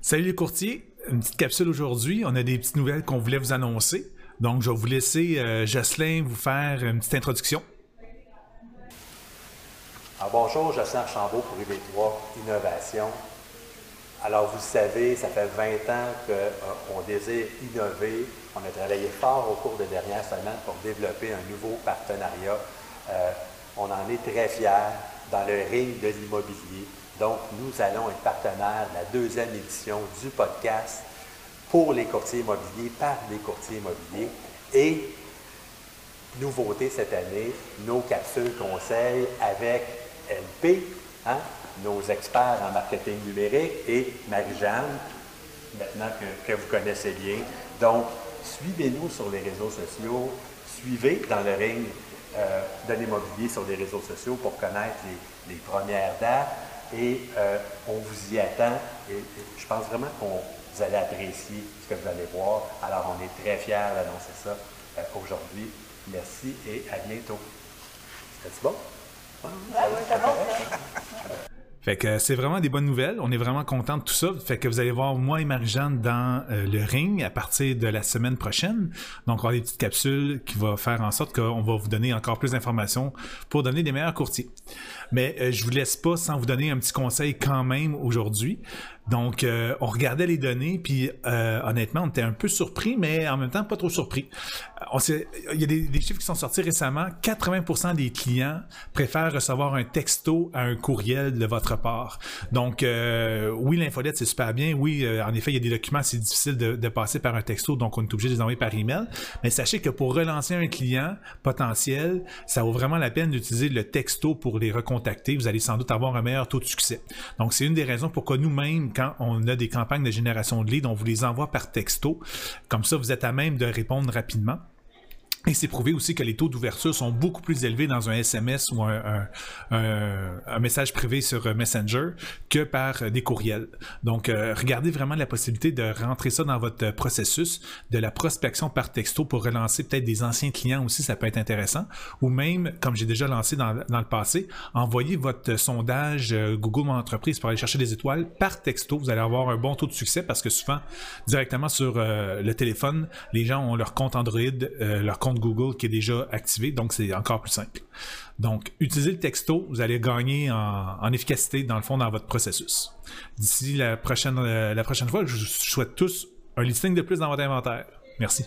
Salut les courtiers, une petite capsule aujourd'hui. On a des petites nouvelles qu'on voulait vous annoncer. Donc, je vais vous laisser euh, Jocelyn vous faire une petite introduction. Alors, bonjour, Jocelyn Archambault pour IB3 Innovation. Alors, vous savez, ça fait 20 ans qu'on désire innover. On a travaillé fort au cours des dernières semaines pour développer un nouveau partenariat. Euh, on en est très fiers dans le ring de l'immobilier. Donc, nous allons être partenaires de la deuxième édition du podcast pour les courtiers immobiliers, par les courtiers immobiliers. Et, nouveauté cette année, nos capsules conseils avec LP, hein, nos experts en marketing numérique, et Marie-Jeanne, maintenant que, vous connaissez bien. Donc, suivez-nous sur les réseaux sociaux, suivez dans le ring euh, de l'immobilier sur les réseaux sociaux pour connaître les premières dates et euh, on vous y attend. Et, je pense vraiment que vous allez apprécier ce que vous allez voir. Alors, on est très fiers d'annoncer ça euh, aujourd'hui. Merci et à bientôt. C'est bon? Bon. Fait que c'est vraiment des bonnes nouvelles. On est vraiment content de tout ça. Fait que vous allez voir moi et Marie-Jeanne dans euh, le ring à partir de la semaine prochaine. Donc, on avoir des petites capsules qui vont faire en sorte qu'on va vous donner encore plus d'informations pour donner des meilleurs courtiers. Mais euh, je vous laisse pas sans vous donner un petit conseil quand même aujourd'hui. Donc, euh, on regardait les données, puis euh, honnêtement, on était un peu surpris, mais en même temps, pas trop surpris. On il y a des, chiffres qui sont sortis récemment. 80% des clients préfèrent recevoir un texto à un courriel de votre part. Donc, oui, l'infolette, c'est super bien. Oui, en effet, il y a des documents, c'est difficile de, de, passer par un texto, donc on est obligé de les envoyer par email. Mais sachez que pour relancer un client potentiel, ça vaut vraiment la peine d'utiliser le texto pour les recontacter vous allez sans doute avoir un meilleur taux de succès. Donc, c'est une des raisons pourquoi nous-mêmes, quand on a des campagnes de génération de leads, on vous les envoie par texto. Comme ça, vous êtes à même de répondre rapidement. Et c'est prouvé aussi que les taux d'ouverture sont beaucoup plus élevés dans un SMS ou un, message privé sur Messenger que par des courriels. Donc, euh, regardez vraiment la possibilité de rentrer ça dans votre processus, de la prospection par texto pour relancer peut-être des anciens clients aussi, ça peut être intéressant. Ou même, comme j'ai déjà lancé dans, le passé, envoyez votre sondage euh, Google Mon Entreprise pour aller chercher des étoiles par texto. Vous allez avoir un bon taux de succès parce que souvent, directement sur euh, le téléphone, les gens ont leur compte Android, leur compte Google qui est déjà activé, donc c'est encore plus simple. Donc, utilisez le texto, vous allez gagner en, efficacité dans le fond dans votre processus. D'ici la prochaine, euh, la prochaine fois, je vous souhaite tous un listing de plus dans votre inventaire. Merci.